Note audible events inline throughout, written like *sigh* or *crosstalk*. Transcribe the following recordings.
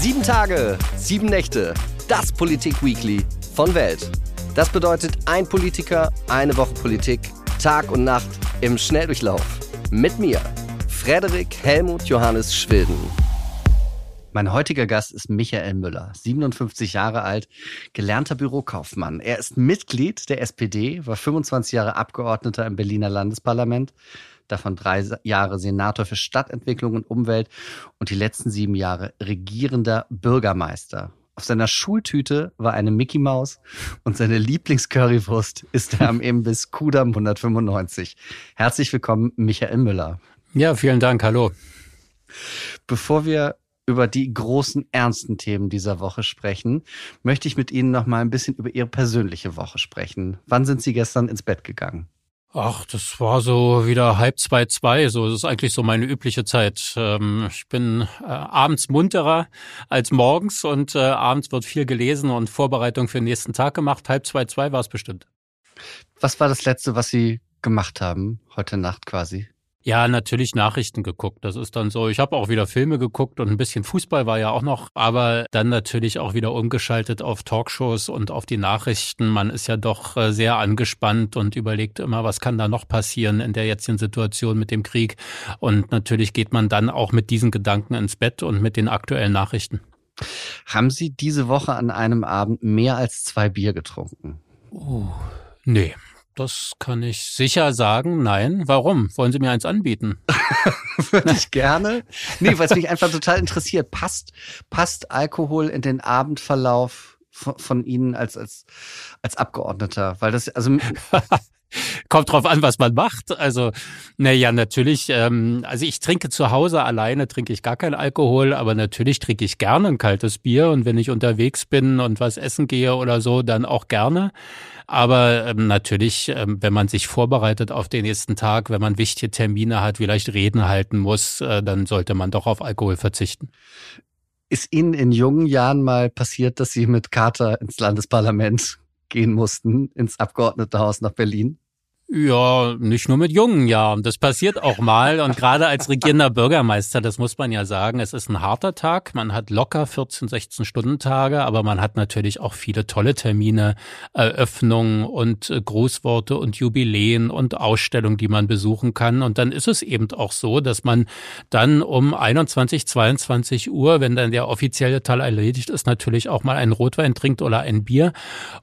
Sieben Tage, sieben Nächte, das Politik-Weekly von Welt. Das bedeutet ein Politiker, eine Woche Politik, Tag und Nacht im Schnelldurchlauf. Mit mir, Frederik Helmut Johannes Schwilden. Mein heutiger Gast ist Michael Müller, 57 Jahre alt, gelernter Bürokaufmann. Er ist Mitglied der SPD, war 25 Jahre Abgeordneter im Berliner Landesparlament, davon drei Jahre Senator für Stadtentwicklung und Umwelt und die letzten sieben Jahre regierender Bürgermeister. Auf seiner Schultüte war eine Mickey Maus und seine Lieblingscurrywurst ist er am Imbiss Kudam 195. Herzlich willkommen, Michael Müller. Ja, vielen Dank. Hallo. Bevor wir über die großen ernsten Themen dieser Woche sprechen, möchte ich mit Ihnen noch mal ein bisschen über Ihre persönliche Woche sprechen. Wann sind Sie gestern ins Bett gegangen? Ach, das war so wieder halb zwei, zwei. So, das ist eigentlich so meine übliche Zeit. Ähm, ich bin äh, abends munterer als morgens und äh, abends wird viel gelesen und Vorbereitung für den nächsten Tag gemacht. Halb zwei, zwei war es bestimmt. Was war das letzte, was Sie gemacht haben heute Nacht quasi? Ja, natürlich Nachrichten geguckt. Das ist dann so. Ich habe auch wieder Filme geguckt und ein bisschen Fußball war ja auch noch, aber dann natürlich auch wieder umgeschaltet auf Talkshows und auf die Nachrichten. Man ist ja doch äh, sehr angespannt und überlegt immer, was kann da noch passieren in der jetzigen Situation mit dem Krieg. Und natürlich geht man dann auch mit diesen Gedanken ins Bett und mit den aktuellen Nachrichten. Haben Sie diese Woche an einem Abend mehr als zwei Bier getrunken? Oh, nee. Das kann ich sicher sagen. Nein. Warum? Wollen Sie mir eins anbieten? *laughs* Würde ich gerne. Nee, weil es mich einfach total interessiert. Passt, passt Alkohol in den Abendverlauf von, von Ihnen als, als, als Abgeordneter? Weil das, also. *laughs* Kommt drauf an, was man macht. Also, naja, natürlich, ähm, also ich trinke zu Hause alleine, trinke ich gar keinen Alkohol, aber natürlich trinke ich gerne ein kaltes Bier und wenn ich unterwegs bin und was essen gehe oder so, dann auch gerne. Aber ähm, natürlich, ähm, wenn man sich vorbereitet auf den nächsten Tag, wenn man wichtige Termine hat, vielleicht Reden halten muss, äh, dann sollte man doch auf Alkohol verzichten. Ist Ihnen in jungen Jahren mal passiert, dass Sie mit Kater ins Landesparlament gehen mussten, ins Abgeordnetenhaus nach Berlin? Ja, nicht nur mit jungen Jahren. Das passiert auch mal. Und gerade als regierender Bürgermeister, das muss man ja sagen, es ist ein harter Tag. Man hat locker 14, 16 Stunden Tage, aber man hat natürlich auch viele tolle Termine, Eröffnungen und äh, Grußworte und Jubiläen und Ausstellungen, die man besuchen kann. Und dann ist es eben auch so, dass man dann um 21, 22 Uhr, wenn dann der offizielle Teil erledigt ist, natürlich auch mal einen Rotwein trinkt oder ein Bier.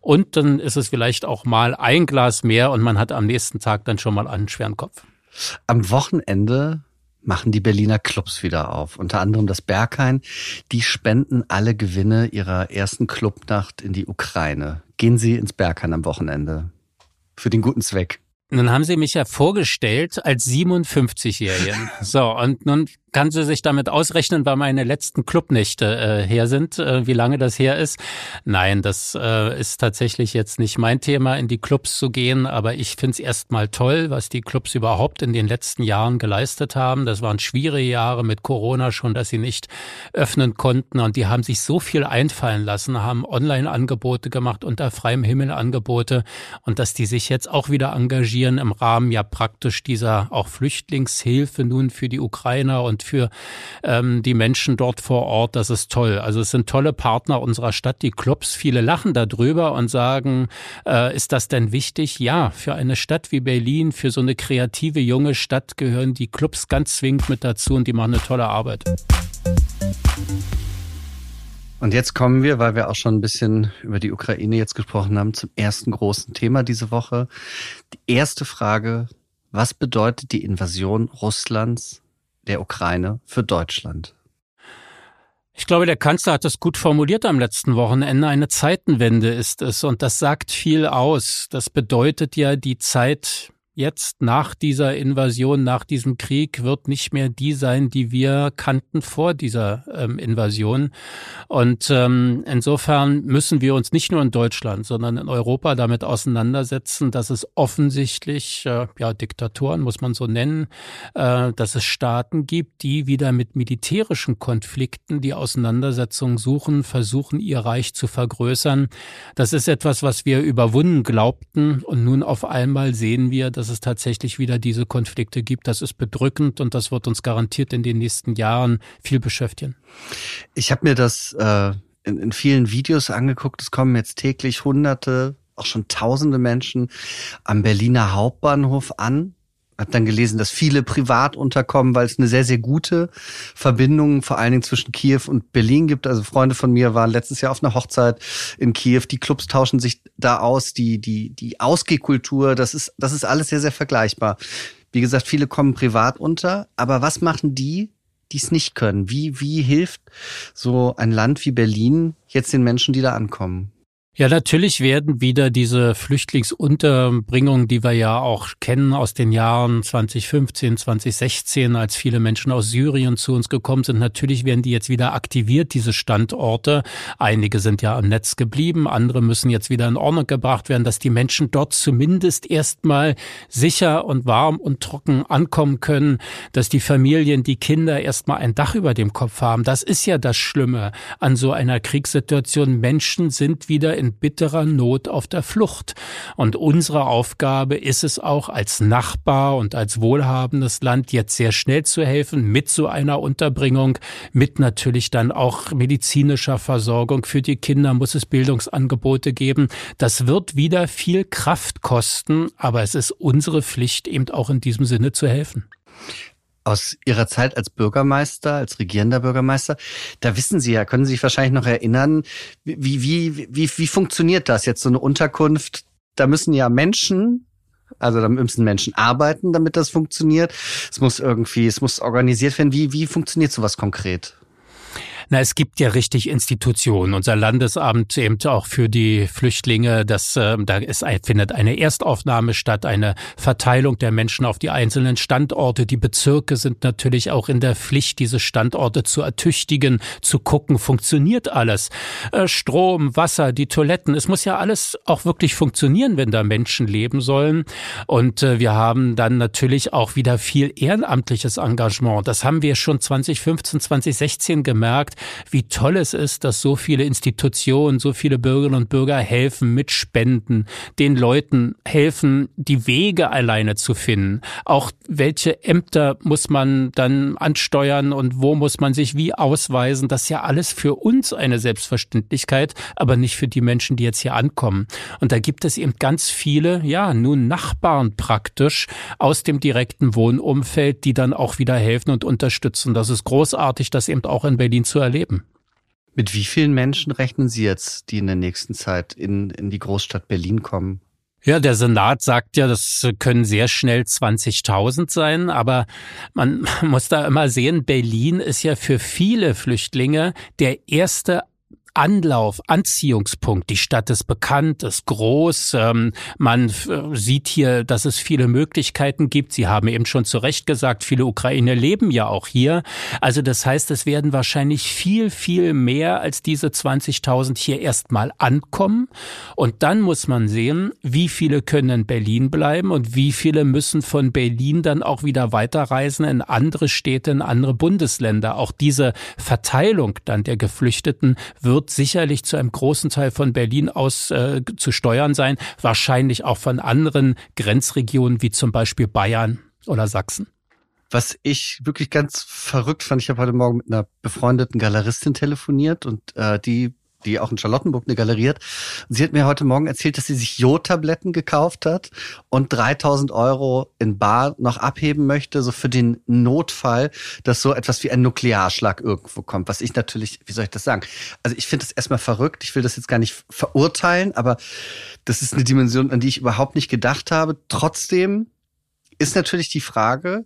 Und dann ist es vielleicht auch mal ein Glas mehr und man hat am nächsten Tag dann schon mal einen schweren Kopf. Am Wochenende machen die Berliner Clubs wieder auf, unter anderem das Berghain. Die spenden alle Gewinne ihrer ersten Clubnacht in die Ukraine. Gehen Sie ins Berghain am Wochenende. Für den guten Zweck. Nun haben Sie mich ja vorgestellt als 57-Jährigen. *laughs* So, und nun kann sie sich damit ausrechnen, weil meine letzten Clubnächte äh, her sind, äh, wie lange das her ist. Nein, das äh, ist tatsächlich jetzt nicht mein Thema, in die Clubs zu gehen, aber ich finde es erstmal toll, was die Clubs überhaupt in den letzten Jahren geleistet haben. Das waren schwierige Jahre mit Corona schon, dass sie nicht öffnen konnten und die haben sich so viel einfallen lassen, haben Online-Angebote gemacht, unter freiem Himmel Angebote und dass die sich jetzt auch wieder engagieren im Rahmen ja praktisch dieser auch Flüchtlingshilfe nun für die Ukrainer und für ähm, die Menschen dort vor Ort. Das ist toll. Also es sind tolle Partner unserer Stadt, die Clubs. Viele lachen darüber und sagen, äh, ist das denn wichtig? Ja, für eine Stadt wie Berlin, für so eine kreative junge Stadt gehören die Clubs ganz zwingend mit dazu und die machen eine tolle Arbeit. Und jetzt kommen wir, weil wir auch schon ein bisschen über die Ukraine jetzt gesprochen haben, zum ersten großen Thema diese Woche. Die erste Frage, was bedeutet die Invasion Russlands der Ukraine für Deutschland? Ich glaube, der Kanzler hat das gut formuliert am letzten Wochenende. Eine Zeitenwende ist es und das sagt viel aus. Das bedeutet ja, die Zeit jetzt nach dieser Invasion, nach diesem Krieg wird nicht mehr die sein, die wir kannten vor dieser ähm, Invasion. Und ähm, insofern müssen wir uns nicht nur in Deutschland, sondern in Europa damit auseinandersetzen, dass es offensichtlich, äh, ja, Diktatoren muss man so nennen, äh, dass es Staaten gibt, die wieder mit militärischen Konflikten die Auseinandersetzung suchen, versuchen, ihr Reich zu vergrößern. Das ist etwas, was wir überwunden glaubten und nun auf einmal sehen wir, dass dass es tatsächlich wieder diese Konflikte gibt. Das ist bedrückend und das wird uns garantiert in den nächsten Jahren viel beschäftigen. Ich habe mir das äh, in, in vielen Videos angeguckt. Es kommen jetzt täglich Hunderte, auch schon Tausende Menschen am Berliner Hauptbahnhof an habe dann gelesen, dass viele privat unterkommen, weil es eine sehr, sehr gute Verbindung vor allen Dingen zwischen Kiew und Berlin gibt. Also Freunde von mir waren letztes Jahr auf einer Hochzeit in Kiew. Die Clubs tauschen sich da aus. Die, die, die Ausgehkultur, das ist, das ist alles sehr, sehr vergleichbar. Wie gesagt, viele kommen privat unter. Aber was machen die, die es nicht können? Wie, wie hilft so ein Land wie Berlin jetzt den Menschen, die da ankommen? Ja, natürlich werden wieder diese Flüchtlingsunterbringungen, die wir ja auch kennen aus den Jahren 2015, 2016, als viele Menschen aus Syrien zu uns gekommen sind, natürlich werden die jetzt wieder aktiviert, diese Standorte. Einige sind ja am Netz geblieben, andere müssen jetzt wieder in Ordnung gebracht werden, dass die Menschen dort zumindest erstmal sicher und warm und trocken ankommen können, dass die Familien, die Kinder erstmal ein Dach über dem Kopf haben. Das ist ja das Schlimme an so einer Kriegssituation. Menschen sind wieder in in bitterer Not auf der Flucht. Und unsere Aufgabe ist es auch als Nachbar und als wohlhabendes Land jetzt sehr schnell zu helfen mit so einer Unterbringung, mit natürlich dann auch medizinischer Versorgung. Für die Kinder muss es Bildungsangebote geben. Das wird wieder viel Kraft kosten, aber es ist unsere Pflicht, eben auch in diesem Sinne zu helfen aus Ihrer Zeit als Bürgermeister, als regierender Bürgermeister. Da wissen Sie ja, können Sie sich wahrscheinlich noch erinnern, wie, wie, wie, wie funktioniert das jetzt, so eine Unterkunft? Da müssen ja Menschen also da müssen Menschen arbeiten, damit das funktioniert. Es muss irgendwie, es muss organisiert werden. Wie, wie funktioniert sowas konkret? Na, es gibt ja richtig Institutionen. Unser Landesamt eben auch für die Flüchtlinge, das, äh, da ist, findet eine Erstaufnahme statt, eine Verteilung der Menschen auf die einzelnen Standorte. Die Bezirke sind natürlich auch in der Pflicht, diese Standorte zu ertüchtigen, zu gucken, funktioniert alles. Äh, Strom, Wasser, die Toiletten, es muss ja alles auch wirklich funktionieren, wenn da Menschen leben sollen. Und äh, wir haben dann natürlich auch wieder viel ehrenamtliches Engagement. Das haben wir schon 2015, 2016 gemerkt wie toll es ist, dass so viele Institutionen, so viele Bürgerinnen und Bürger helfen mit Spenden, den Leuten helfen, die Wege alleine zu finden. Auch welche Ämter muss man dann ansteuern und wo muss man sich wie ausweisen. Das ist ja alles für uns eine Selbstverständlichkeit, aber nicht für die Menschen, die jetzt hier ankommen. Und da gibt es eben ganz viele, ja, nun Nachbarn praktisch aus dem direkten Wohnumfeld, die dann auch wieder helfen und unterstützen. Das ist großartig, das eben auch in Berlin zu erleben. Mit wie vielen Menschen rechnen Sie jetzt, die in der nächsten Zeit in, in die Großstadt Berlin kommen? Ja, der Senat sagt ja, das können sehr schnell 20.000 sein, aber man *laughs* muss da immer sehen, Berlin ist ja für viele Flüchtlinge der erste Anlauf, Anziehungspunkt. Die Stadt ist bekannt, ist groß. Ähm, man sieht hier, dass es viele Möglichkeiten gibt. Sie haben eben schon zu Recht gesagt, viele Ukrainer leben ja auch hier. Also das heißt, es werden wahrscheinlich viel, viel mehr als diese 20.000 hier erstmal ankommen. Und dann muss man sehen, wie viele können in Berlin bleiben und wie viele müssen von Berlin dann auch wieder weiterreisen in andere Städte, in andere Bundesländer. Auch diese Verteilung dann der Geflüchteten wird wird sicherlich zu einem großen Teil von Berlin aus äh, zu steuern sein, wahrscheinlich auch von anderen Grenzregionen wie zum Beispiel Bayern oder Sachsen. Was ich wirklich ganz verrückt fand, ich habe heute Morgen mit einer befreundeten Galeristin telefoniert und äh, die die auch in Charlottenburg eine Galerie hat. Sie hat mir heute Morgen erzählt, dass sie sich Jodtabletten gekauft hat und 3000 Euro in Bar noch abheben möchte, so für den Notfall, dass so etwas wie ein Nuklearschlag irgendwo kommt. Was ich natürlich, wie soll ich das sagen? Also ich finde das erstmal verrückt. Ich will das jetzt gar nicht verurteilen, aber das ist eine Dimension, an die ich überhaupt nicht gedacht habe. Trotzdem ist natürlich die Frage,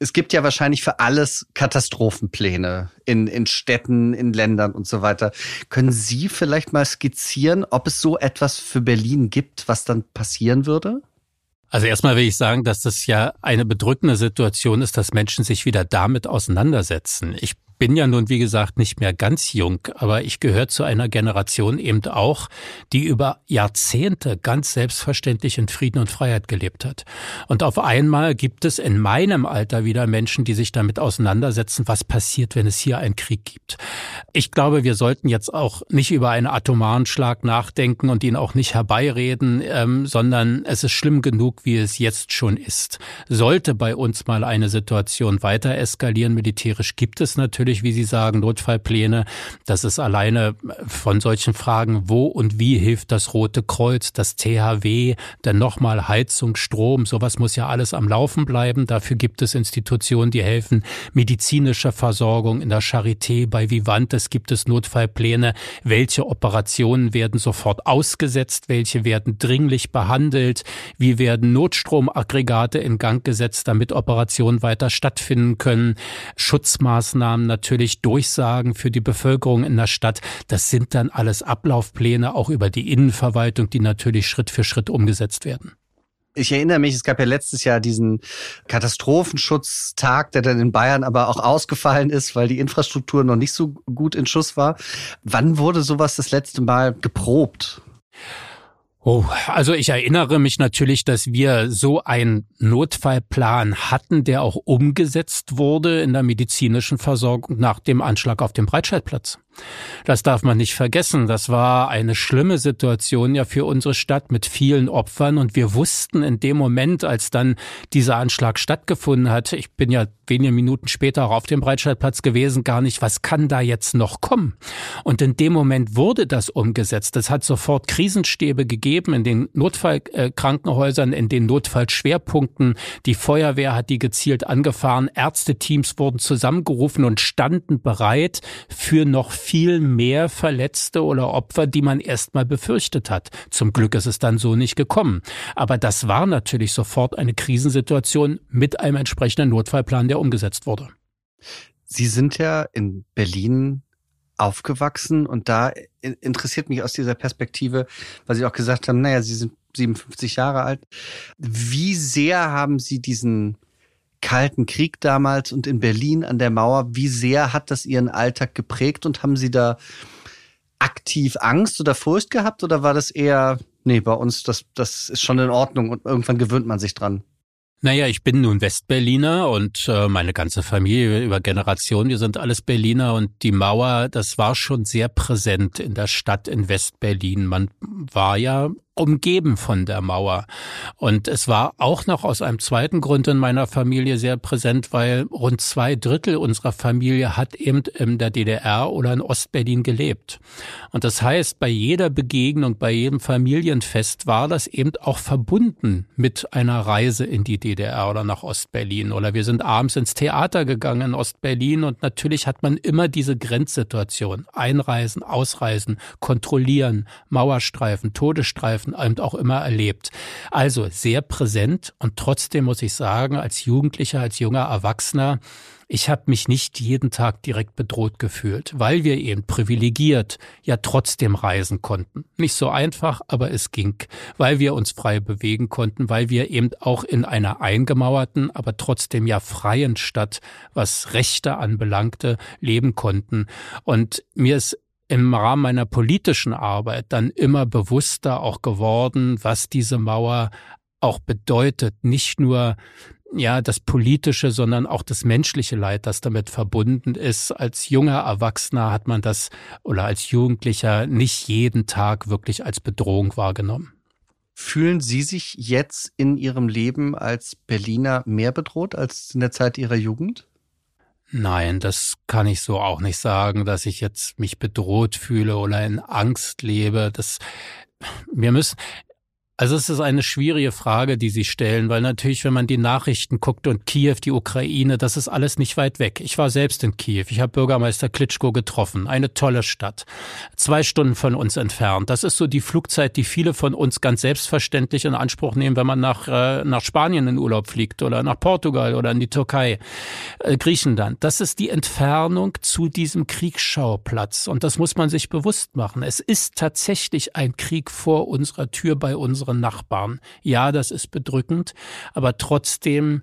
es gibt ja wahrscheinlich für alles Katastrophenpläne in, in Städten, in Ländern und so weiter. Können Sie vielleicht mal skizzieren, ob es so etwas für Berlin gibt, was dann passieren würde? Also erstmal will ich sagen, dass das ja eine bedrückende Situation ist, dass Menschen sich wieder damit auseinandersetzen. Ich bin ja nun, wie gesagt, nicht mehr ganz jung, aber ich gehöre zu einer Generation eben auch, die über Jahrzehnte ganz selbstverständlich in Frieden und Freiheit gelebt hat. Und auf einmal gibt es in meinem Alter wieder Menschen, die sich damit auseinandersetzen, was passiert, wenn es hier einen Krieg gibt. Ich glaube, wir sollten jetzt auch nicht über einen atomaren Schlag nachdenken und ihn auch nicht herbeireden, ähm, sondern es ist schlimm genug, wie es jetzt schon ist. Sollte bei uns mal eine Situation weiter eskalieren, militärisch gibt es natürlich, wie Sie sagen, Notfallpläne. Das ist alleine von solchen Fragen, wo und wie hilft das Rote Kreuz, das THW, dann nochmal Heizung, Strom, sowas muss ja alles am Laufen bleiben. Dafür gibt es Institutionen, die helfen, medizinische Versorgung in der Charité, bei Vivantes gibt es Notfallpläne. Welche Operationen werden sofort ausgesetzt? Welche werden dringlich behandelt? Wie werden Notstromaggregate in Gang gesetzt, damit Operationen weiter stattfinden können? Schutzmaßnahmen natürlich, Durchsagen für die Bevölkerung in der Stadt. Das sind dann alles Ablaufpläne, auch über die Innenverwaltung, die natürlich Schritt für Schritt umgesetzt werden. Ich erinnere mich, es gab ja letztes Jahr diesen Katastrophenschutztag, der dann in Bayern aber auch ausgefallen ist, weil die Infrastruktur noch nicht so gut in Schuss war. Wann wurde sowas das letzte Mal geprobt? Oh, also ich erinnere mich natürlich, dass wir so einen Notfallplan hatten, der auch umgesetzt wurde in der medizinischen Versorgung nach dem Anschlag auf dem Breitscheidplatz. Das darf man nicht vergessen. Das war eine schlimme Situation ja für unsere Stadt mit vielen Opfern und wir wussten in dem Moment, als dann dieser Anschlag stattgefunden hat, ich bin ja wenige Minuten später auch auf dem Breitscheidplatz gewesen, gar nicht, was kann da jetzt noch kommen? Und in dem Moment wurde das umgesetzt. Es hat sofort Krisenstäbe gegeben in den Notfallkrankenhäusern, in den Notfallschwerpunkten. Die Feuerwehr hat die gezielt angefahren. Ärzteteams wurden zusammengerufen und standen bereit für noch mehr Verletzte oder Opfer, die man erstmal befürchtet hat. Zum Glück ist es dann so nicht gekommen. Aber das war natürlich sofort eine Krisensituation mit einem entsprechenden Notfallplan, der umgesetzt wurde. Sie sind ja in Berlin aufgewachsen und da interessiert mich aus dieser Perspektive, weil Sie auch gesagt haben, naja, Sie sind 57 Jahre alt. Wie sehr haben Sie diesen Kalten Krieg damals und in Berlin an der Mauer, wie sehr hat das Ihren Alltag geprägt und haben Sie da aktiv Angst oder Furcht gehabt oder war das eher, nee, bei uns, das, das ist schon in Ordnung und irgendwann gewöhnt man sich dran? Naja, ich bin nun Westberliner und äh, meine ganze Familie über Generationen, wir sind alles Berliner und die Mauer, das war schon sehr präsent in der Stadt in Westberlin. Man war ja umgeben von der Mauer. Und es war auch noch aus einem zweiten Grund in meiner Familie sehr präsent, weil rund zwei Drittel unserer Familie hat eben in der DDR oder in Ostberlin gelebt. Und das heißt, bei jeder Begegnung, bei jedem Familienfest war das eben auch verbunden mit einer Reise in die DDR oder nach Ostberlin. Oder wir sind abends ins Theater gegangen in Ostberlin und natürlich hat man immer diese Grenzsituation. Einreisen, ausreisen, kontrollieren, Mauerstreifen, Todesstreifen eben auch immer erlebt. Also sehr präsent und trotzdem muss ich sagen, als Jugendlicher, als junger Erwachsener, ich habe mich nicht jeden Tag direkt bedroht gefühlt, weil wir eben privilegiert ja trotzdem reisen konnten. Nicht so einfach, aber es ging, weil wir uns frei bewegen konnten, weil wir eben auch in einer eingemauerten, aber trotzdem ja freien Stadt, was Rechte anbelangte, leben konnten. Und mir ist im Rahmen meiner politischen Arbeit dann immer bewusster auch geworden, was diese Mauer auch bedeutet. Nicht nur ja, das politische, sondern auch das menschliche Leid, das damit verbunden ist. Als junger Erwachsener hat man das oder als Jugendlicher nicht jeden Tag wirklich als Bedrohung wahrgenommen. Fühlen Sie sich jetzt in Ihrem Leben als Berliner mehr bedroht als in der Zeit Ihrer Jugend? Nein, das kann ich so auch nicht sagen, dass ich jetzt mich bedroht fühle oder in Angst lebe. Das, wir müssen, also es ist eine schwierige Frage, die Sie stellen, weil natürlich, wenn man die Nachrichten guckt und Kiew, die Ukraine, das ist alles nicht weit weg. Ich war selbst in Kiew. Ich habe Bürgermeister Klitschko getroffen. Eine tolle Stadt. Zwei Stunden von uns entfernt. Das ist so die Flugzeit, die viele von uns ganz selbstverständlich in Anspruch nehmen, wenn man nach, äh, nach Spanien in Urlaub fliegt oder nach Portugal oder in die Türkei, äh, Griechenland. Das ist die Entfernung zu diesem Kriegsschauplatz. Und das muss man sich bewusst machen. Es ist tatsächlich ein Krieg vor unserer Tür bei unseren Nachbarn. Ja, das ist bedrückend, aber trotzdem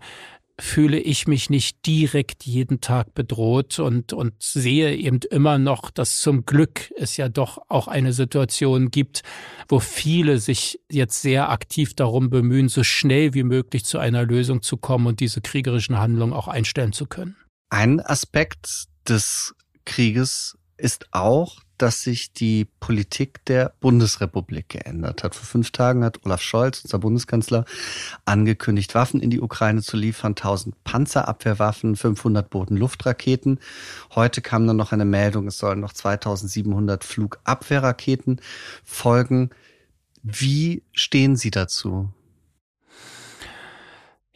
fühle ich mich nicht direkt jeden Tag bedroht und, und sehe eben immer noch, dass zum Glück es ja doch auch eine Situation gibt, wo viele sich jetzt sehr aktiv darum bemühen, so schnell wie möglich zu einer Lösung zu kommen und diese kriegerischen Handlungen auch einstellen zu können. Ein Aspekt des Krieges ist auch, dass sich die Politik der Bundesrepublik geändert hat. Vor fünf Tagen hat Olaf Scholz, unser Bundeskanzler, angekündigt, Waffen in die Ukraine zu liefern, 1000 Panzerabwehrwaffen, 500 Bodenluftraketen. Heute kam dann noch eine Meldung, es sollen noch 2700 Flugabwehrraketen folgen. Wie stehen Sie dazu?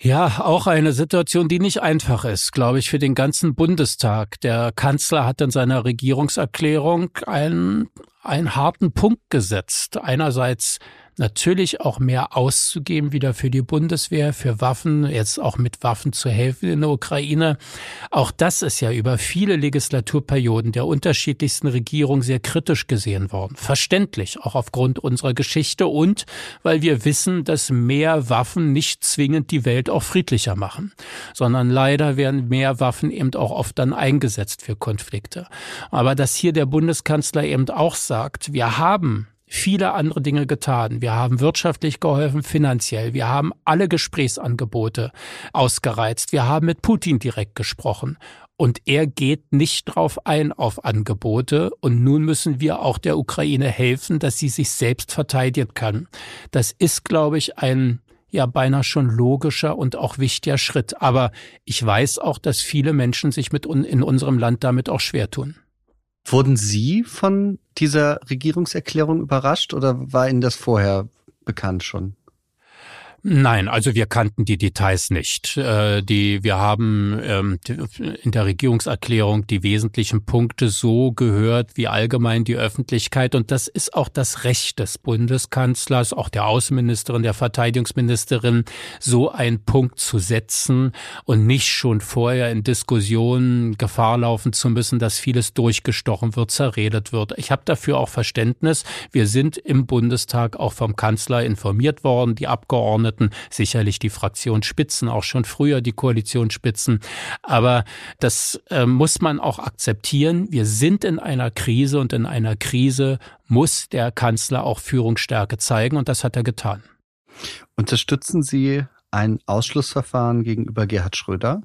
Ja, auch eine Situation, die nicht einfach ist, glaube ich, für den ganzen Bundestag. Der Kanzler hat in seiner Regierungserklärung einen, einen harten Punkt gesetzt. Einerseits natürlich auch mehr auszugeben wieder für die Bundeswehr, für Waffen, jetzt auch mit Waffen zu helfen in der Ukraine. Auch das ist ja über viele Legislaturperioden der unterschiedlichsten Regierungen sehr kritisch gesehen worden. Verständlich, auch aufgrund unserer Geschichte und weil wir wissen, dass mehr Waffen nicht zwingend die Welt auch friedlicher machen, sondern leider werden mehr Waffen eben auch oft dann eingesetzt für Konflikte. Aber dass hier der Bundeskanzler eben auch sagt, wir haben viele andere Dinge getan. Wir haben wirtschaftlich geholfen, finanziell. Wir haben alle Gesprächsangebote ausgereizt. Wir haben mit Putin direkt gesprochen. Und er geht nicht drauf ein auf Angebote. Und nun müssen wir auch der Ukraine helfen, dass sie sich selbst verteidigen kann. Das ist, glaube ich, ein ja beinahe schon logischer und auch wichtiger Schritt. Aber ich weiß auch, dass viele Menschen sich mit in unserem Land damit auch schwer tun. Wurden Sie von dieser Regierungserklärung überrascht oder war Ihnen das vorher bekannt schon? Nein, also wir kannten die Details nicht. Äh, die, wir haben ähm, in der Regierungserklärung die wesentlichen Punkte so gehört wie allgemein die Öffentlichkeit. Und das ist auch das Recht des Bundeskanzlers, auch der Außenministerin, der Verteidigungsministerin, so einen Punkt zu setzen und nicht schon vorher in Diskussionen Gefahr laufen zu müssen, dass vieles durchgestochen wird, zerredet wird. Ich habe dafür auch Verständnis. Wir sind im Bundestag auch vom Kanzler informiert worden, die Abgeordneten Abgeordneten, sicherlich die Fraktionsspitzen, auch schon früher die Koalitionsspitzen. Aber das äh, muss man auch akzeptieren. Wir sind in einer Krise und in einer Krise muss der Kanzler auch Führungsstärke zeigen und das hat er getan. Unterstützen Sie ein Ausschlussverfahren gegenüber Gerhard Schröder?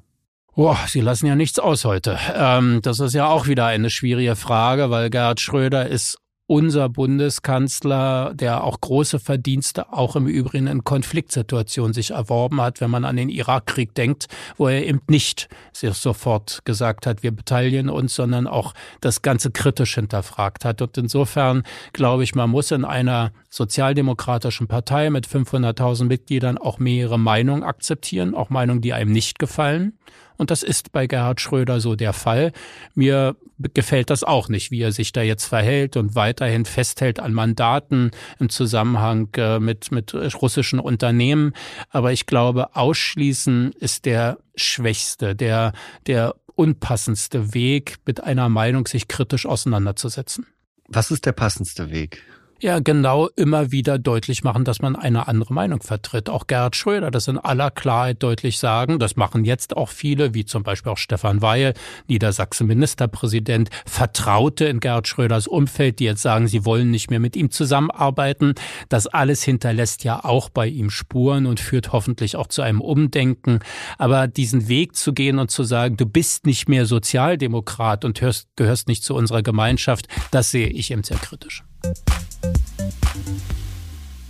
Boah, Sie lassen ja nichts aus heute. Ähm, das ist ja auch wieder eine schwierige Frage, weil Gerhard Schröder ist unser Bundeskanzler, der auch große Verdienste auch im Übrigen in Konfliktsituationen sich erworben hat, wenn man an den Irakkrieg denkt, wo er eben nicht sich sofort gesagt hat, wir beteiligen uns, sondern auch das Ganze kritisch hinterfragt hat. Und insofern glaube ich, man muss in einer sozialdemokratischen Partei mit 500.000 Mitgliedern auch mehrere Meinungen akzeptieren, auch Meinungen, die einem nicht gefallen. Und das ist bei Gerhard Schröder so der Fall. Mir gefällt das auch nicht, wie er sich da jetzt verhält und weiterhin festhält an Mandaten im Zusammenhang äh, mit, mit russischen Unternehmen. Aber ich glaube, ausschließen ist der schwächste, der, der unpassendste Weg, mit einer Meinung sich kritisch auseinanderzusetzen. Was ist der passendste Weg? Ja genau immer wieder deutlich machen, dass man eine andere Meinung vertritt. Auch Gerhard Schröder, das in aller Klarheit deutlich sagen. Das machen jetzt auch viele, wie zum Beispiel auch Stefan Weil, Niedersachsen-Ministerpräsident, Vertraute in Gerhard Schröders Umfeld, die jetzt sagen, sie wollen nicht mehr mit ihm zusammenarbeiten. Das alles hinterlässt ja auch bei ihm Spuren und führt hoffentlich auch zu einem Umdenken. Aber diesen Weg zu gehen und zu sagen, du bist nicht mehr Sozialdemokrat und hörst, gehörst nicht zu unserer Gemeinschaft, das sehe ich eben sehr kritisch.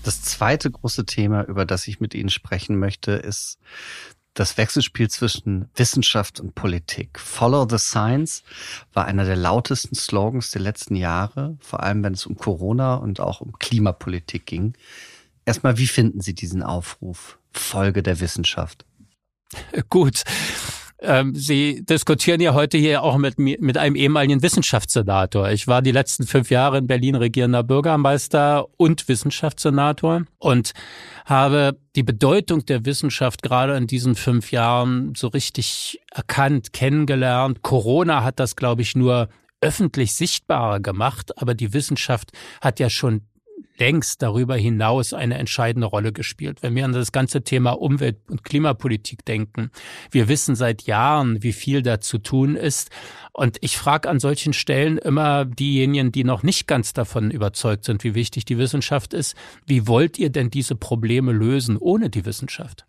Das zweite große Thema, über das ich mit Ihnen sprechen möchte, ist das Wechselspiel zwischen Wissenschaft und Politik. Follow the Science war einer der lautesten Slogans der letzten Jahre, vor allem wenn es um Corona und auch um Klimapolitik ging. Erstmal, wie finden Sie diesen Aufruf? Folge der Wissenschaft. Gut. Ähm, Sie diskutieren ja heute hier auch mit, mit einem ehemaligen Wissenschaftssenator. Ich war die letzten fünf Jahre in Berlin regierender Bürgermeister und Wissenschaftssenator und habe die Bedeutung der Wissenschaft gerade in diesen fünf Jahren so richtig erkannt, kennengelernt. Corona hat das, glaube ich, nur öffentlich sichtbarer gemacht, aber die Wissenschaft hat ja schon längst darüber hinaus eine entscheidende Rolle gespielt. Wenn wir an das ganze Thema Umwelt- und Klimapolitik denken, wir wissen seit Jahren, wie viel da zu tun ist. Und ich frage an solchen Stellen immer diejenigen, die noch nicht ganz davon überzeugt sind, wie wichtig die Wissenschaft ist, wie wollt ihr denn diese Probleme lösen ohne die Wissenschaft?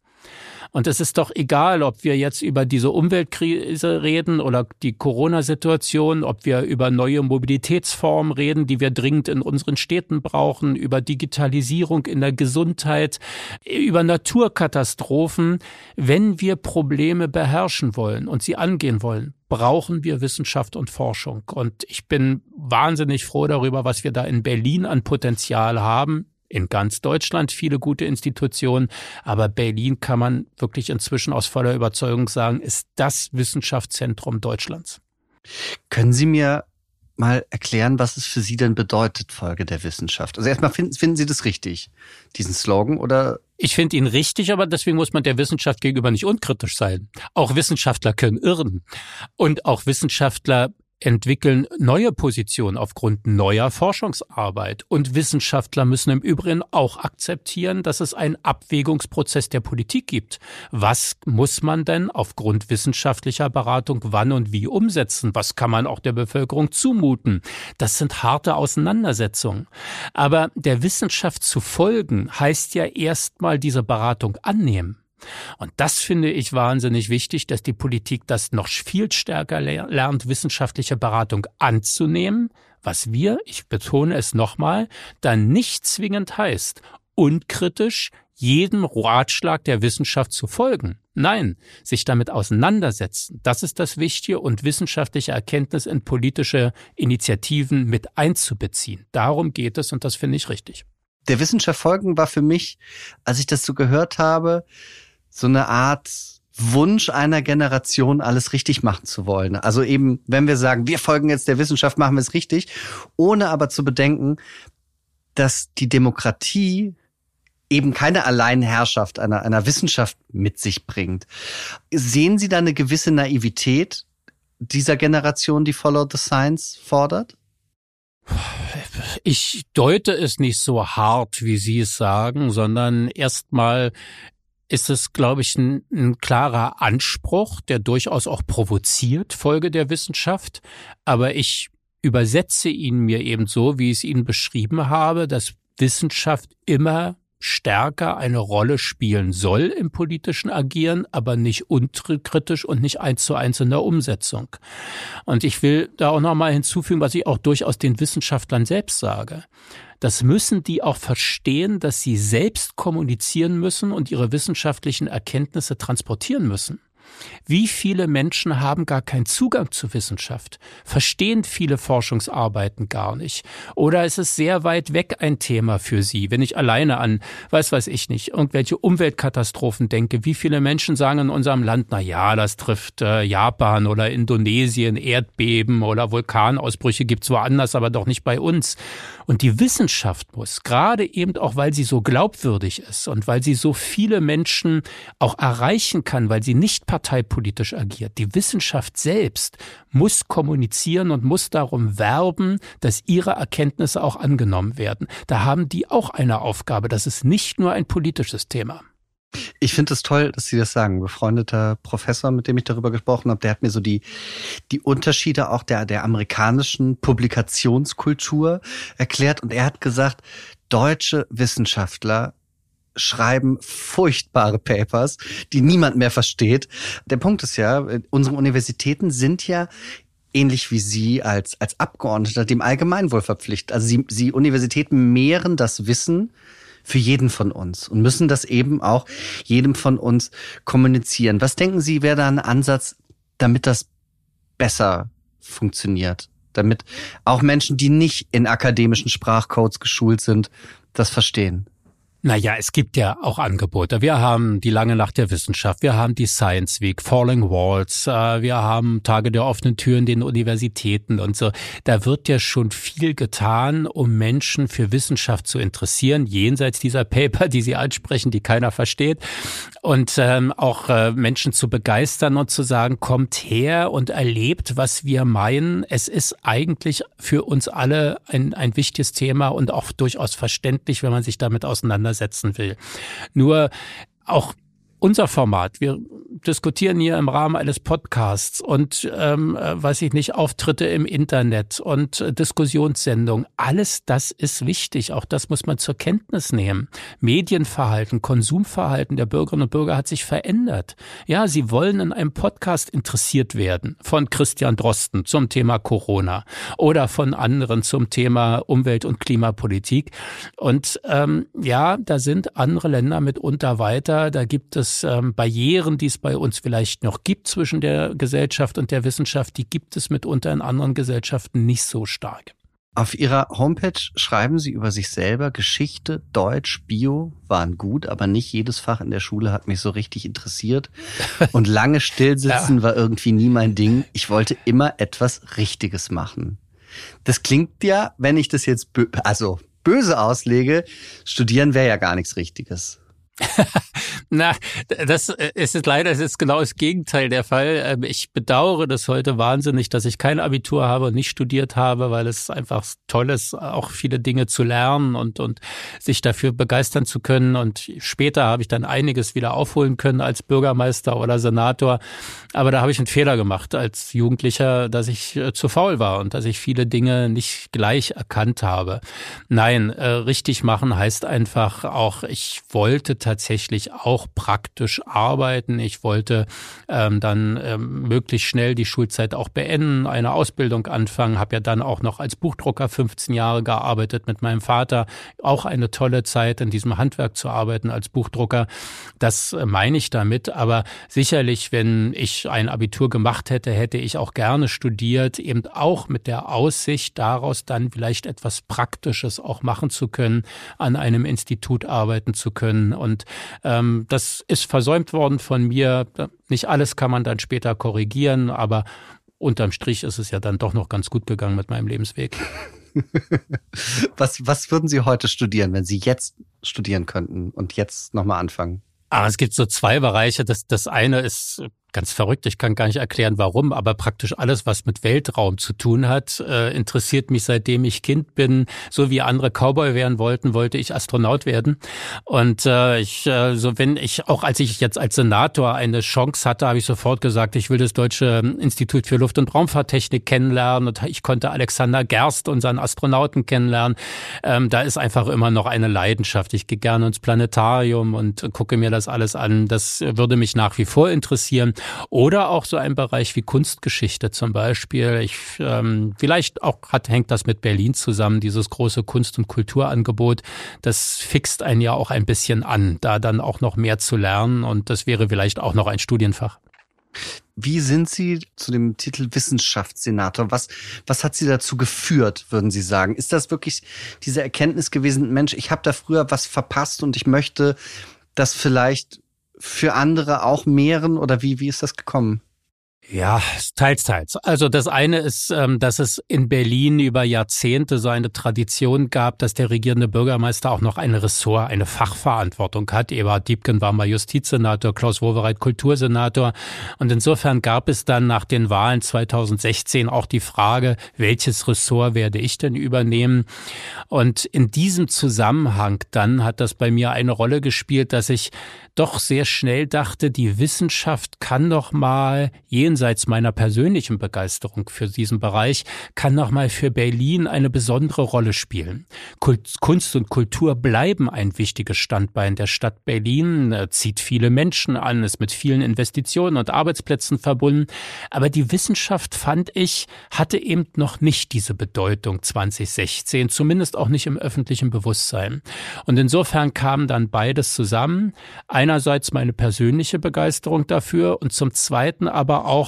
Und es ist doch egal, ob wir jetzt über diese Umweltkrise reden oder die Corona-Situation, ob wir über neue Mobilitätsformen reden, die wir dringend in unseren Städten brauchen, über Digitalisierung in der Gesundheit, über Naturkatastrophen. Wenn wir Probleme beherrschen wollen und sie angehen wollen, brauchen wir Wissenschaft und Forschung. Und ich bin wahnsinnig froh darüber, was wir da in Berlin an Potenzial haben in ganz Deutschland viele gute Institutionen, aber Berlin kann man wirklich inzwischen aus voller Überzeugung sagen, ist das Wissenschaftszentrum Deutschlands. Können Sie mir mal erklären, was es für Sie denn bedeutet, Folge der Wissenschaft? Also erstmal finden, finden Sie das richtig, diesen Slogan, oder? Ich finde ihn richtig, aber deswegen muss man der Wissenschaft gegenüber nicht unkritisch sein. Auch Wissenschaftler können irren. Und auch Wissenschaftler entwickeln neue Positionen aufgrund neuer Forschungsarbeit. Und Wissenschaftler müssen im Übrigen auch akzeptieren, dass es einen Abwägungsprozess der Politik gibt. Was muss man denn aufgrund wissenschaftlicher Beratung wann und wie umsetzen? Was kann man auch der Bevölkerung zumuten? Das sind harte Auseinandersetzungen. Aber der Wissenschaft zu folgen heißt ja erstmal diese Beratung annehmen. Und das finde ich wahnsinnig wichtig, dass die Politik das noch viel stärker lernt, wissenschaftliche Beratung anzunehmen, was wir, ich betone es nochmal, dann nicht zwingend heißt, unkritisch jedem Ratschlag der Wissenschaft zu folgen. Nein, sich damit auseinandersetzen, das ist das Wichtige und wissenschaftliche Erkenntnis in politische Initiativen mit einzubeziehen. Darum geht es und das finde ich richtig. Der Wissenschaft folgen war für mich, als ich das so gehört habe, so eine Art Wunsch einer Generation, alles richtig machen zu wollen. Also eben, wenn wir sagen, wir folgen jetzt der Wissenschaft, machen wir es richtig, ohne aber zu bedenken, dass die Demokratie eben keine Alleinherrschaft einer, einer Wissenschaft mit sich bringt. Sehen Sie da eine gewisse Naivität dieser Generation, die Follow the Science fordert? Ich deute es nicht so hart, wie Sie es sagen, sondern erstmal ist es, glaube ich, ein, ein, klarer Anspruch, der durchaus auch provoziert, Folge der Wissenschaft. Aber ich übersetze ihn mir eben so, wie ich es Ihnen beschrieben habe, dass Wissenschaft immer stärker eine Rolle spielen soll im politischen Agieren, aber nicht unkritisch und nicht eins zu eins in der Umsetzung. Und ich will da auch nochmal hinzufügen, was ich auch durchaus den Wissenschaftlern selbst sage das müssen die auch verstehen, dass sie selbst kommunizieren müssen und ihre wissenschaftlichen Erkenntnisse transportieren müssen. Wie viele Menschen haben gar keinen Zugang zu Wissenschaft, verstehen viele Forschungsarbeiten gar nicht oder ist es sehr weit weg ein Thema für sie, wenn ich alleine an, weiß weiß ich nicht, irgendwelche Umweltkatastrophen denke, wie viele Menschen sagen in unserem Land, na ja, das trifft äh, Japan oder Indonesien, Erdbeben oder Vulkanausbrüche gibt's woanders, aber doch nicht bei uns. Und die Wissenschaft muss, gerade eben auch, weil sie so glaubwürdig ist und weil sie so viele Menschen auch erreichen kann, weil sie nicht parteipolitisch agiert. Die Wissenschaft selbst muss kommunizieren und muss darum werben, dass ihre Erkenntnisse auch angenommen werden. Da haben die auch eine Aufgabe. Das ist nicht nur ein politisches Thema. Ich finde es toll, dass Sie das sagen. befreundeter Professor, mit dem ich darüber gesprochen habe, der hat mir so die, die Unterschiede auch der, der amerikanischen Publikationskultur erklärt. Und er hat gesagt, deutsche Wissenschaftler schreiben furchtbare Papers, die niemand mehr versteht. Der Punkt ist ja, unsere Universitäten sind ja ähnlich wie Sie als, als Abgeordneter dem Allgemeinwohl verpflichtet. Also Sie, Sie Universitäten mehren das Wissen für jeden von uns und müssen das eben auch jedem von uns kommunizieren. Was denken Sie, wäre da ein Ansatz, damit das besser funktioniert? Damit auch Menschen, die nicht in akademischen Sprachcodes geschult sind, das verstehen? Naja, es gibt ja auch Angebote. Wir haben die lange Nacht der Wissenschaft, wir haben die Science Week, Falling Walls, äh, wir haben Tage der offenen Türen den Universitäten und so. Da wird ja schon viel getan, um Menschen für Wissenschaft zu interessieren, jenseits dieser Paper, die sie ansprechen, die keiner versteht. Und ähm, auch äh, Menschen zu begeistern und zu sagen, kommt her und erlebt, was wir meinen. Es ist eigentlich für uns alle ein, ein wichtiges Thema und auch durchaus verständlich, wenn man sich damit auseinandersetzt auseinandersetzen will. Nur auch unser Format. Wir diskutieren hier im Rahmen eines Podcasts und ähm, äh, weiß ich nicht, Auftritte im Internet und äh, Diskussionssendungen. Alles das ist wichtig. Auch das muss man zur Kenntnis nehmen. Medienverhalten, Konsumverhalten der Bürgerinnen und Bürger hat sich verändert. Ja, sie wollen in einem Podcast interessiert werden von Christian Drosten zum Thema Corona oder von anderen zum Thema Umwelt- und Klimapolitik. Und ähm, ja, da sind andere Länder mitunter weiter. Da gibt es ähm, Barrieren, die es bei uns vielleicht noch gibt zwischen der Gesellschaft und der Wissenschaft, die gibt es mitunter in anderen Gesellschaften nicht so stark. Auf Ihrer Homepage schreiben Sie über sich selber, Geschichte, Deutsch, Bio waren gut, aber nicht jedes Fach in der Schule hat mich so richtig interessiert. *laughs* Und lange stillsitzen ja. war irgendwie nie mein Ding. Ich wollte immer etwas Richtiges machen. Das klingt ja, wenn ich das jetzt also böse auslege, studieren wäre ja gar nichts Richtiges. *laughs* Na, das ist leider das ist genau das Gegenteil der Fall. Ähm, ich bedauere das heute wahnsinnig, dass ich kein Abitur habe und nicht studiert habe, weil es einfach toll ist, auch viele Dinge zu lernen und, und sich dafür begeistern zu können. Und später habe ich dann einiges wieder aufholen können als Bürgermeister oder Senator. Aber da habe ich einen Fehler gemacht als Jugendlicher, dass ich äh, zu faul war und dass ich viele Dinge nicht gleich erkannt habe. Nein, äh, richtig machen heißt einfach auch, ich wollte tatsächlich auch praktisch arbeiten. Ich wollte ähm, dann ähm, möglichst schnell die Schulzeit auch beenden, eine Ausbildung anfangen, habe ja dann auch noch als Buchdrucker 15 Jahre gearbeitet mit meinem Vater. Auch eine tolle Zeit in diesem Handwerk zu arbeiten als Buchdrucker. Das äh, meine ich damit. Aber sicherlich, wenn ich ein Abitur gemacht hätte, hätte ich auch gerne studiert, eben auch mit der Aussicht, daraus dann vielleicht etwas Praktisches auch machen zu können, an einem Institut arbeiten zu können und und ähm, das ist versäumt worden von mir. Nicht alles kann man dann später korrigieren, aber unterm Strich ist es ja dann doch noch ganz gut gegangen mit meinem Lebensweg. *laughs* was, was würden Sie heute studieren, wenn Sie jetzt studieren könnten und jetzt nochmal anfangen? Ah, es gibt so zwei Bereiche. Das, das eine ist ganz verrückt. Ich kann gar nicht erklären, warum, aber praktisch alles, was mit Weltraum zu tun hat, äh, interessiert mich seitdem ich Kind bin. So wie andere Cowboy werden wollten, wollte ich Astronaut werden. Und äh, ich, äh, so wenn ich auch als ich jetzt als Senator eine Chance hatte, habe ich sofort gesagt, ich will das Deutsche Institut für Luft- und Raumfahrttechnik kennenlernen. Und ich konnte Alexander Gerst, unseren Astronauten, kennenlernen. Ähm, da ist einfach immer noch eine Leidenschaft. Ich gehe gerne ins Planetarium und gucke mir das alles an. Das würde mich nach wie vor interessieren. Oder auch so ein Bereich wie Kunstgeschichte zum Beispiel. Ich, ähm, vielleicht auch hat, hängt das mit Berlin zusammen, dieses große Kunst- und Kulturangebot. Das fixt einen ja auch ein bisschen an, da dann auch noch mehr zu lernen. Und das wäre vielleicht auch noch ein Studienfach. Wie sind Sie zu dem Titel Wissenschaftssenator? Was, was hat Sie dazu geführt, würden Sie sagen? Ist das wirklich diese Erkenntnis gewesen, Mensch, ich habe da früher was verpasst und ich möchte das vielleicht für andere auch mehren oder wie, wie ist das gekommen? Ja, teils, teils. Also das eine ist, ähm, dass es in Berlin über Jahrzehnte so eine Tradition gab, dass der regierende Bürgermeister auch noch ein Ressort, eine Fachverantwortung hat. Eberhard Diebken war mal Justizsenator, Klaus Wowereit Kultursenator. Und insofern gab es dann nach den Wahlen 2016 auch die Frage, welches Ressort werde ich denn übernehmen? Und in diesem Zusammenhang dann hat das bei mir eine Rolle gespielt, dass ich doch sehr schnell dachte, die Wissenschaft kann doch mal jenseits meiner persönlichen Begeisterung für diesen Bereich, kann doch mal für Berlin eine besondere Rolle spielen. Kunst und Kultur bleiben ein wichtiges Standbein der Stadt Berlin, äh, zieht viele Menschen an, ist mit vielen Investitionen und Arbeitsplätzen verbunden. Aber die Wissenschaft, fand ich, hatte eben noch nicht diese Bedeutung 2016, zumindest auch nicht im öffentlichen Bewusstsein. Und insofern kam dann beides zusammen. Ein einerseits meine persönliche Begeisterung dafür und zum Zweiten aber auch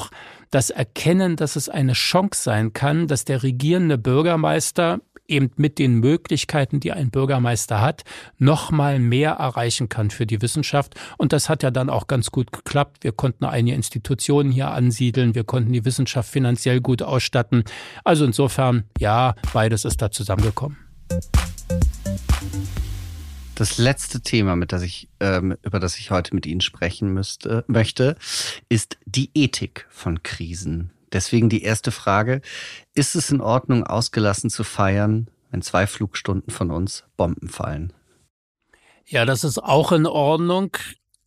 das Erkennen, dass es eine Chance sein kann, dass der regierende Bürgermeister eben mit den Möglichkeiten, die ein Bürgermeister hat, noch mal mehr erreichen kann für die Wissenschaft. Und das hat ja dann auch ganz gut geklappt. Wir konnten einige Institutionen hier ansiedeln. Wir konnten die Wissenschaft finanziell gut ausstatten. Also insofern, ja, beides ist da zusammengekommen. Das letzte Thema, mit das ich, ähm, über das ich heute mit Ihnen sprechen müsste, möchte, ist die Ethik von Krisen. Deswegen die erste Frage. Ist es in Ordnung, ausgelassen zu feiern, wenn zwei Flugstunden von uns Bomben fallen? Ja, das ist auch in Ordnung,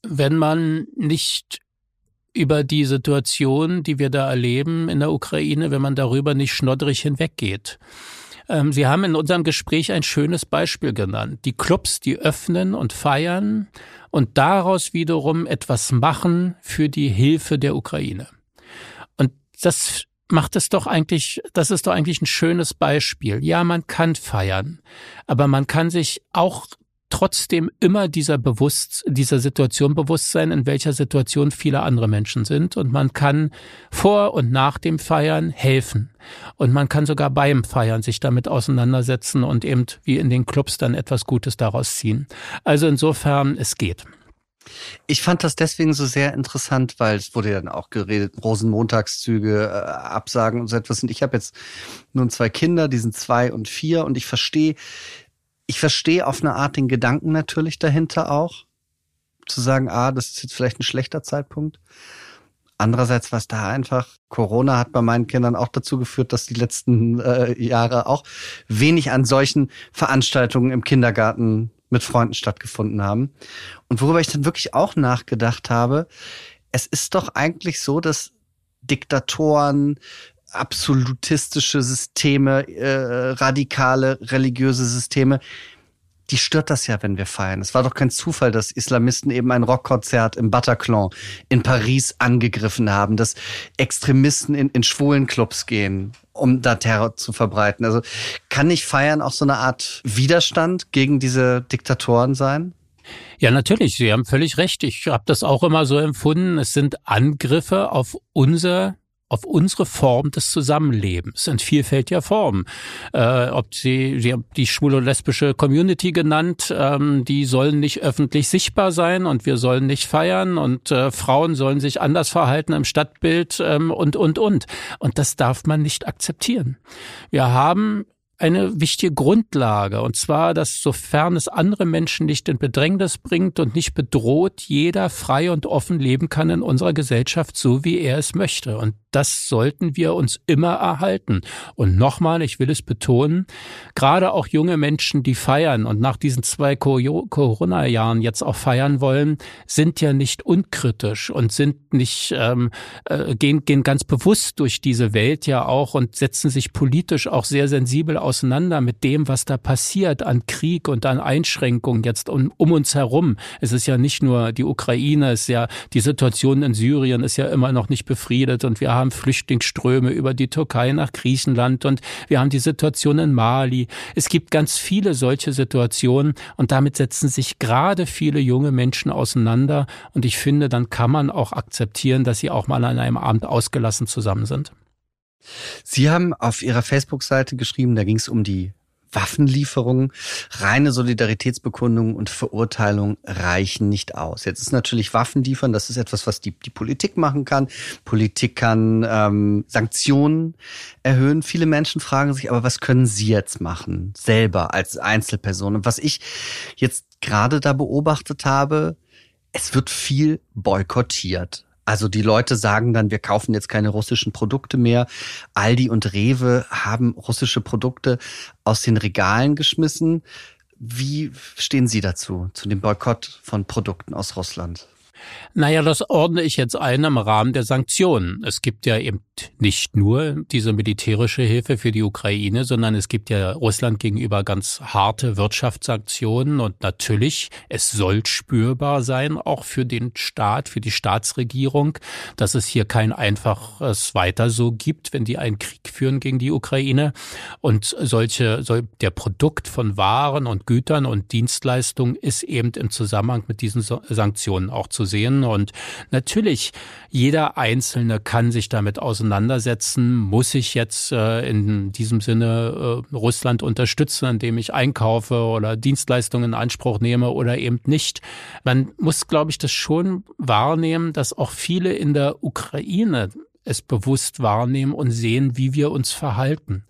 wenn man nicht über die Situation, die wir da erleben in der Ukraine, wenn man darüber nicht schnoddrig hinweggeht. Ähm, Sie haben in unserem Gespräch ein schönes Beispiel genannt. Die Clubs, die öffnen und feiern und daraus wiederum etwas machen für die Hilfe der Ukraine das macht es doch eigentlich, das ist doch eigentlich ein schönes Beispiel. Ja, man kann feiern, aber man kann sich auch trotzdem immer dieser bewusst, dieser Situation bewusst sein, in welcher Situation viele andere Menschen sind. Und man kann vor und nach dem Feiern helfen. Und man kann sogar beim Feiern sich damit auseinandersetzen und eben wie in den Clubs dann etwas Gutes daraus ziehen. Also insofern, es geht. Ich fand das deswegen so sehr interessant, weil es wurde ja dann auch geredet, Rosenmontagszüge, äh, Absagen und so etwas. Und ich habe jetzt nun zwei Kinder, die sind zwei und vier, und ich verstehe, ich verstehe auf eine Art den Gedanken natürlich dahinter auch, zu sagen, ah, das ist jetzt vielleicht ein schlechter Zeitpunkt. Andererseits war es da einfach, Corona hat bei meinen Kindern auch dazu geführt, dass die letzten äh, Jahre auch wenig an solchen Veranstaltungen im Kindergarten mit Freunden stattgefunden haben. Und worüber ich dann wirklich auch nachgedacht habe, es ist doch eigentlich so, dass Diktatoren, absolutistische Systeme, äh, radikale religiöse Systeme die stört das ja, wenn wir feiern. Es war doch kein Zufall, dass Islamisten eben ein Rockkonzert im Bataclan in Paris angegriffen haben, dass Extremisten in, in schwulen Clubs gehen, um da Terror zu verbreiten. Also kann nicht feiern auch so eine Art Widerstand gegen diese Diktatoren sein? Ja, natürlich. Sie haben völlig recht. Ich habe das auch immer so empfunden. Es sind Angriffe auf unser auf unsere Form des Zusammenlebens in vielfältiger Form. Äh, ob sie, sie haben die schwule und lesbische Community genannt, ähm, die sollen nicht öffentlich sichtbar sein und wir sollen nicht feiern und äh, Frauen sollen sich anders verhalten im Stadtbild ähm, und, und, und. Und das darf man nicht akzeptieren. Wir haben eine wichtige Grundlage, und zwar, dass sofern es andere Menschen nicht in Bedrängnis bringt und nicht bedroht, jeder frei und offen leben kann in unserer Gesellschaft, so wie er es möchte. Und das sollten wir uns immer erhalten. Und nochmal, ich will es betonen, gerade auch junge Menschen, die feiern und nach diesen zwei Corona-Jahren jetzt auch feiern wollen, sind ja nicht unkritisch und sind nicht, ähm, äh, gehen, gehen ganz bewusst durch diese Welt ja auch und setzen sich politisch auch sehr sensibel auseinander mit dem, was da passiert an Krieg und an Einschränkungen jetzt um, um uns herum. Es ist ja nicht nur die Ukraine, es ist ja die Situation in Syrien ist ja immer noch nicht befriedet und wir haben Flüchtlingsströme über die Türkei nach Griechenland und wir haben die Situation in Mali. Es gibt ganz viele solche Situationen und damit setzen sich gerade viele junge Menschen auseinander und ich finde, dann kann man auch akzeptieren, dass sie auch mal an einem Abend ausgelassen zusammen sind. Sie haben auf Ihrer Facebook-Seite geschrieben, da ging es um die Waffenlieferungen, reine Solidaritätsbekundungen und Verurteilung reichen nicht aus. Jetzt ist natürlich Waffen liefern, das ist etwas, was die, die Politik machen kann. Politik kann ähm, Sanktionen erhöhen. Viele Menschen fragen sich, aber was können Sie jetzt machen, selber als Einzelperson? Und was ich jetzt gerade da beobachtet habe, es wird viel boykottiert. Also die Leute sagen dann, wir kaufen jetzt keine russischen Produkte mehr. Aldi und Rewe haben russische Produkte aus den Regalen geschmissen. Wie stehen Sie dazu, zu dem Boykott von Produkten aus Russland? Naja, das ordne ich jetzt ein im Rahmen der Sanktionen. Es gibt ja eben nicht nur diese militärische Hilfe für die Ukraine, sondern es gibt ja Russland gegenüber ganz harte Wirtschaftssanktionen und natürlich, es soll spürbar sein, auch für den Staat, für die Staatsregierung, dass es hier kein einfaches Weiter so gibt, wenn die einen Krieg führen gegen die Ukraine und solche, so der Produkt von Waren und Gütern und Dienstleistungen ist eben im Zusammenhang mit diesen Sanktionen auch zu zu sehen. Und natürlich, jeder Einzelne kann sich damit auseinandersetzen. Muss ich jetzt äh, in diesem Sinne äh, Russland unterstützen, indem ich einkaufe oder Dienstleistungen in Anspruch nehme oder eben nicht? Man muss, glaube ich, das schon wahrnehmen, dass auch viele in der Ukraine es bewusst wahrnehmen und sehen, wie wir uns verhalten.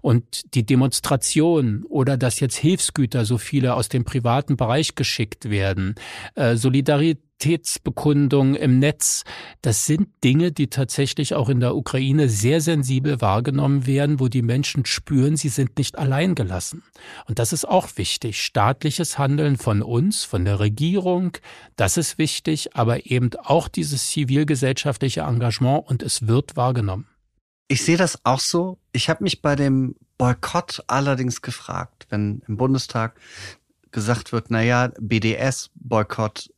Und die Demonstration oder dass jetzt Hilfsgüter so viele aus dem privaten Bereich geschickt werden, äh, Solidarität Solidaritätsbekundungen im Netz, das sind Dinge, die tatsächlich auch in der Ukraine sehr sensibel wahrgenommen werden, wo die Menschen spüren, sie sind nicht allein gelassen. Und das ist auch wichtig. Staatliches Handeln von uns, von der Regierung, das ist wichtig, aber eben auch dieses zivilgesellschaftliche Engagement und es wird wahrgenommen. Ich sehe das auch so. Ich habe mich bei dem Boykott allerdings gefragt, wenn im Bundestag gesagt wird, naja, BDS, Boykott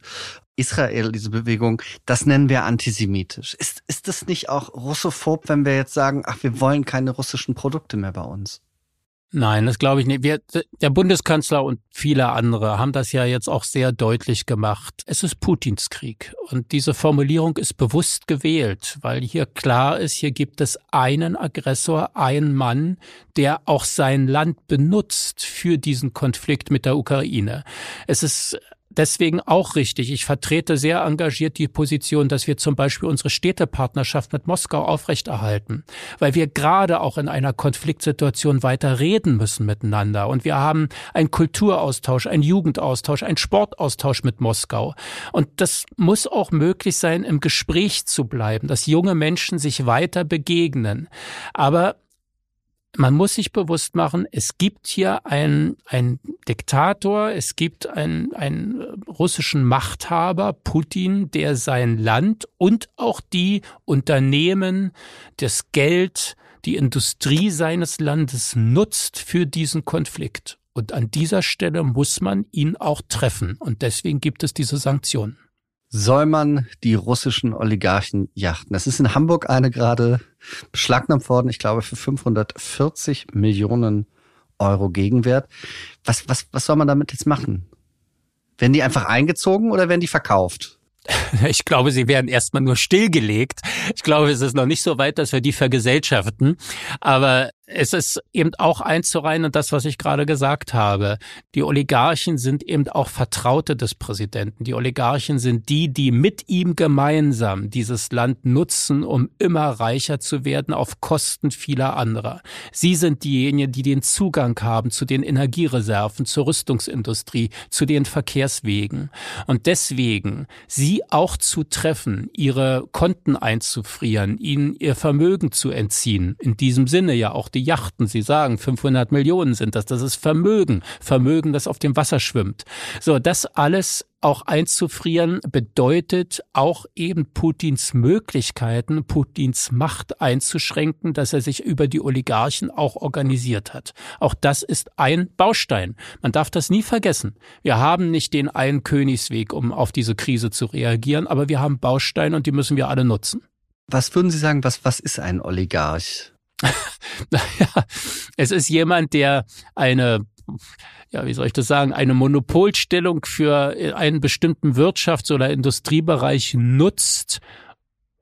Israel, diese Bewegung, das nennen wir antisemitisch. Ist, ist das nicht auch russophob, wenn wir jetzt sagen, ach, wir wollen keine russischen Produkte mehr bei uns? Nein, das glaube ich nicht. Wir, der Bundeskanzler und viele andere haben das ja jetzt auch sehr deutlich gemacht. Es ist Putins Krieg. Und diese Formulierung ist bewusst gewählt, weil hier klar ist, hier gibt es einen Aggressor, einen Mann, der auch sein Land benutzt für diesen Konflikt mit der Ukraine. Es ist deswegen auch richtig. Ich vertrete sehr engagiert die Position, dass wir zum Beispiel unsere Städtepartnerschaft mit Moskau aufrechterhalten, weil wir gerade auch in einer Konfliktsituation weiter reden müssen miteinander. Und wir haben einen Kulturaustausch, einen Jugendaustausch, einen Sportaustausch mit Moskau. Und das muss auch möglich sein, im Gespräch zu bleiben, dass junge Menschen sich weiter begegnen. Aber man muss sich bewusst machen, es gibt hier einen, einen Diktator, es gibt einen, einen russischen Machthaber, Putin, der sein Land und auch die Unternehmen, das Geld, die Industrie seines Landes nutzt für diesen Konflikt. Und an dieser Stelle muss man ihn auch treffen. Und deswegen gibt es diese Sanktionen soll man die russischen Oligarchen jachten. Es ist in Hamburg eine gerade beschlagnahmt worden, ich glaube für 540 Millionen Euro Gegenwert. Was, was, was soll man damit jetzt machen? Werden die einfach eingezogen oder werden die verkauft? *laughs* Ich glaube, sie werden erstmal nur stillgelegt. Ich glaube, es ist noch nicht so weit, dass wir die vergesellschaften. Aber es ist eben auch einzureihen und das, was ich gerade gesagt habe. Die Oligarchen sind eben auch Vertraute des Präsidenten. Die Oligarchen sind die, die mit ihm gemeinsam dieses Land nutzen, um immer reicher zu werden auf Kosten vieler anderer. Sie sind diejenigen, die den Zugang haben zu den Energiereserven, zur Rüstungsindustrie, zu den Verkehrswegen. Und deswegen, sie auch zu treffen, ihre Konten einzufrieren, ihnen ihr Vermögen zu entziehen, in diesem Sinne ja auch die Yachten. Sie sagen, 500 Millionen sind das. Das ist Vermögen. Vermögen, das auf dem Wasser schwimmt. So, das alles auch einzufrieren bedeutet auch eben Putins Möglichkeiten, Putins Macht einzuschränken, dass er sich über die Oligarchen auch organisiert hat. Auch das ist ein Baustein. Man darf das nie vergessen. Wir haben nicht den einen Königsweg, um auf diese Krise zu reagieren, aber wir haben Bausteine und die müssen wir alle nutzen. Was würden Sie sagen, was, was ist ein Oligarch? *laughs* naja, es ist jemand, der eine ja, wie soll ich das sagen, eine Monopolstellung für einen bestimmten Wirtschafts- oder Industriebereich nutzt,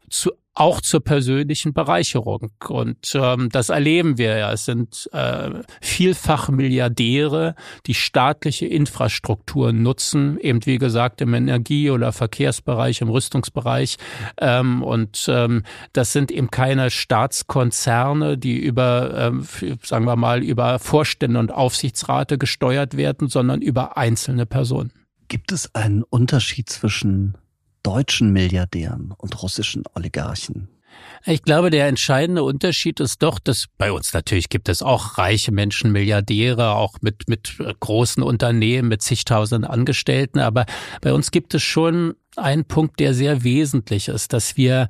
zu auch zur persönlichen Bereicherung. Und ähm, das erleben wir ja. Es sind äh, vielfach Milliardäre, die staatliche Infrastruktur nutzen, eben wie gesagt im Energie- oder Verkehrsbereich, im Rüstungsbereich. Ähm, und ähm, das sind eben keine Staatskonzerne, die über, ähm, sagen wir mal, über Vorstände und Aufsichtsrate gesteuert werden, sondern über einzelne Personen. Gibt es einen Unterschied zwischen deutschen Milliardären und russischen Oligarchen? Ich glaube, der entscheidende Unterschied ist doch, dass bei uns natürlich gibt es auch reiche Menschen, Milliardäre, auch mit, mit großen Unternehmen, mit zigtausend Angestellten. Aber bei uns gibt es schon einen Punkt, der sehr wesentlich ist, dass wir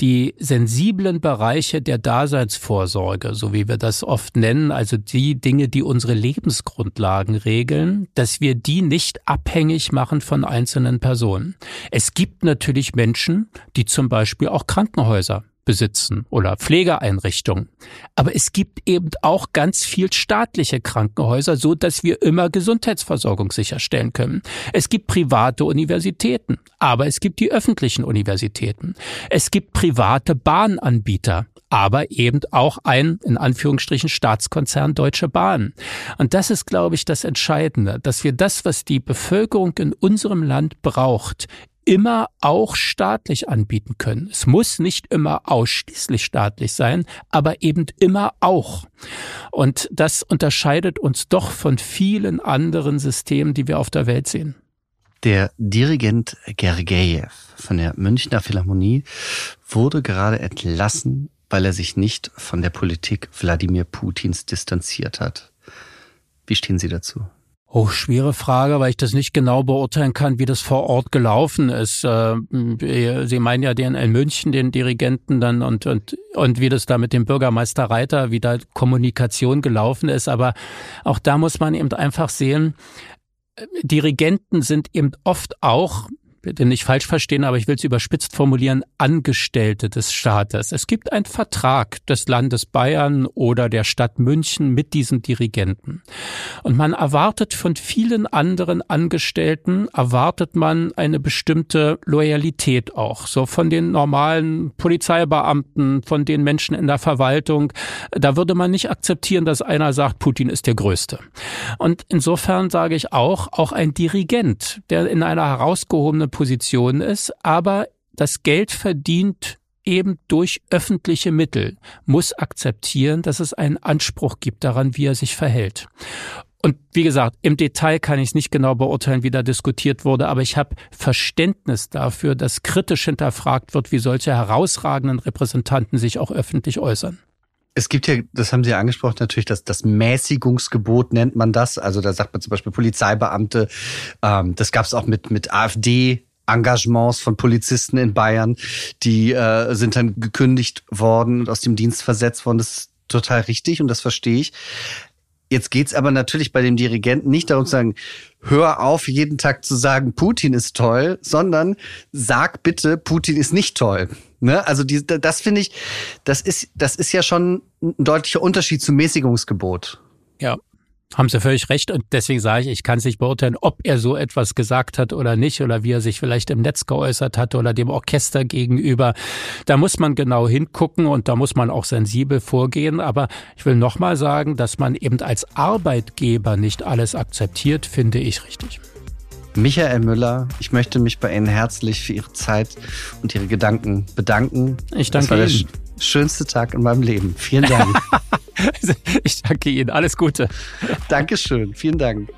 die sensiblen Bereiche der Daseinsvorsorge, so wie wir das oft nennen, also die Dinge, die unsere Lebensgrundlagen regeln, dass wir die nicht abhängig machen von einzelnen Personen. Es gibt natürlich Menschen, die zum Beispiel auch Krankenhäuser besitzen oder Pflegeeinrichtungen. Aber es gibt eben auch ganz viel staatliche Krankenhäuser, so dass wir immer Gesundheitsversorgung sicherstellen können. Es gibt private Universitäten, aber es gibt die öffentlichen Universitäten. Es gibt private Bahnanbieter, aber eben auch ein, in Anführungsstrichen, Staatskonzern Deutsche Bahn. Und das ist, glaube ich, das Entscheidende, dass wir das, was die Bevölkerung in unserem Land braucht, immer auch staatlich anbieten können. Es muss nicht immer ausschließlich staatlich sein, aber eben immer auch. Und das unterscheidet uns doch von vielen anderen Systemen, die wir auf der Welt sehen. Der Dirigent Gergejew von der Münchner Philharmonie wurde gerade entlassen, weil er sich nicht von der Politik Wladimir Putins distanziert hat. Wie stehen Sie dazu? Oh, schwere Frage, weil ich das nicht genau beurteilen kann, wie das vor Ort gelaufen ist. Äh, Sie meinen ja den in München, den Dirigenten dann und, und, und wie das da mit dem Bürgermeister Reiter, wie da Kommunikation gelaufen ist. Aber auch da muss man eben einfach sehen, äh, Dirigenten sind eben oft auch bitte nicht falsch verstehen, aber ich will es überspitzt formulieren, Angestellte des Staates. Es gibt einen Vertrag des Landes Bayern oder der Stadt München mit diesen Dirigenten. Und man erwartet von vielen anderen Angestellten, erwartet man eine bestimmte Loyalität auch. So von den normalen Polizeibeamten, von den Menschen in der Verwaltung. Da würde man nicht akzeptieren, dass einer sagt, Putin ist der Größte. Und insofern sage ich auch, auch ein Dirigent, der in einer herausgehobenen Position ist, aber das Geld verdient eben durch öffentliche Mittel, muss akzeptieren, dass es einen Anspruch gibt daran, wie er sich verhält. Und wie gesagt, im Detail kann ich es nicht genau beurteilen, wie da diskutiert wurde, aber ich habe Verständnis dafür, dass kritisch hinterfragt wird, wie solche herausragenden Repräsentanten sich auch öffentlich äußern. Es gibt ja, das haben Sie ja angesprochen, natürlich das, das Mäßigungsgebot nennt man das. Also da sagt man zum Beispiel Polizeibeamte. Ähm, das gab es auch mit, mit AfD Engagements von Polizisten in Bayern, die äh, sind dann gekündigt worden und aus dem Dienst versetzt worden. Das ist total richtig und das verstehe ich. Jetzt geht's aber natürlich bei dem Dirigenten nicht darum zu sagen, hör auf, jeden Tag zu sagen, Putin ist toll, sondern sag bitte, Putin ist nicht toll. Ne? Also die, das finde ich, das ist, das ist ja schon ein deutlicher Unterschied zum Mäßigungsgebot. Ja, haben Sie völlig recht und deswegen sage ich, ich kann es nicht beurteilen, ob er so etwas gesagt hat oder nicht oder wie er sich vielleicht im Netz geäußert hat oder dem Orchester gegenüber. Da muss man genau hingucken und da muss man auch sensibel vorgehen. Aber ich will nochmal sagen, dass man eben als Arbeitgeber nicht alles akzeptiert, finde ich richtig. Michael Müller, ich möchte mich bei Ihnen herzlich für Ihre Zeit und Ihre Gedanken bedanken. Ich danke Ihnen. Das war der schönste Tag in meinem Leben. Vielen Dank. *laughs* ich danke Ihnen. Alles Gute. Dankeschön. Vielen Dank.